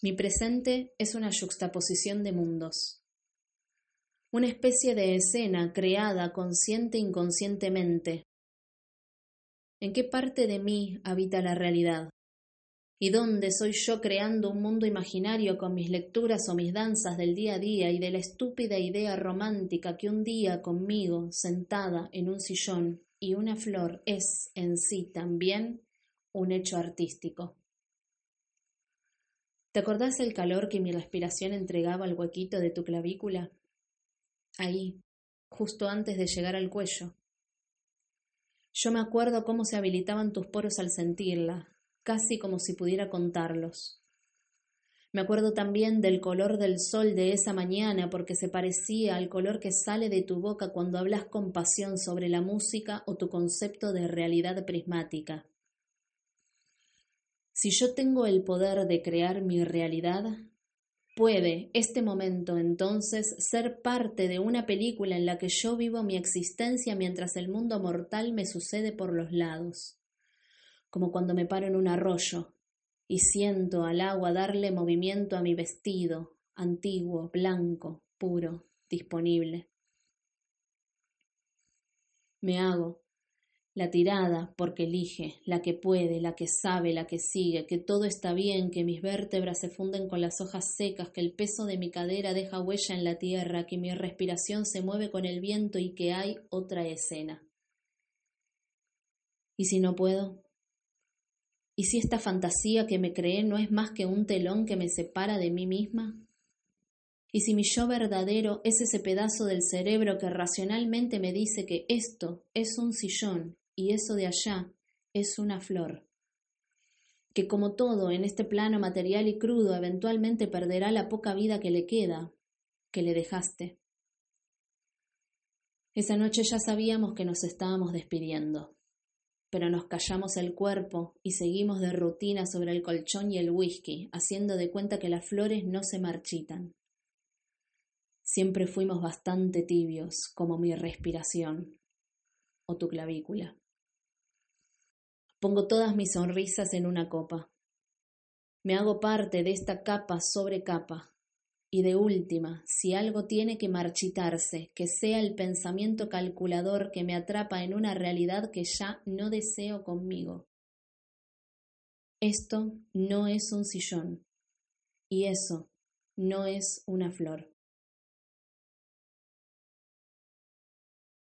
Mi presente es una yuxtaposición de mundos, una especie de escena creada consciente e inconscientemente. ¿En qué parte de mí habita la realidad? ¿Y dónde soy yo creando un mundo imaginario con mis lecturas o mis danzas del día a día y de la estúpida idea romántica que un día conmigo, sentada en un sillón y una flor, es en sí también un hecho artístico? ¿Te acordás el calor que mi respiración entregaba al huequito de tu clavícula? Ahí, justo antes de llegar al cuello. Yo me acuerdo cómo se habilitaban tus poros al sentirla, casi como si pudiera contarlos. Me acuerdo también del color del sol de esa mañana porque se parecía al color que sale de tu boca cuando hablas con pasión sobre la música o tu concepto de realidad prismática. Si yo tengo el poder de crear mi realidad, puede este momento entonces ser parte de una película en la que yo vivo mi existencia mientras el mundo mortal me sucede por los lados, como cuando me paro en un arroyo y siento al agua darle movimiento a mi vestido, antiguo, blanco, puro, disponible. Me hago, la tirada, porque elige, la que puede, la que sabe, la que sigue, que todo está bien, que mis vértebras se funden con las hojas secas, que el peso de mi cadera deja huella en la tierra, que mi respiración se mueve con el viento y que hay otra escena. ¿Y si no puedo? ¿Y si esta fantasía que me creé no es más que un telón que me separa de mí misma? ¿Y si mi yo verdadero es ese pedazo del cerebro que racionalmente me dice que esto es un sillón y eso de allá es una flor, que como todo en este plano material y crudo eventualmente perderá la poca vida que le queda, que le dejaste. Esa noche ya sabíamos que nos estábamos despidiendo, pero nos callamos el cuerpo y seguimos de rutina sobre el colchón y el whisky, haciendo de cuenta que las flores no se marchitan. Siempre fuimos bastante tibios, como mi respiración o tu clavícula. Pongo todas mis sonrisas en una copa. Me hago parte de esta capa sobre capa. Y de última, si algo tiene que marchitarse, que sea el pensamiento calculador que me atrapa en una realidad que ya no deseo conmigo. Esto no es un sillón. Y eso no es una flor.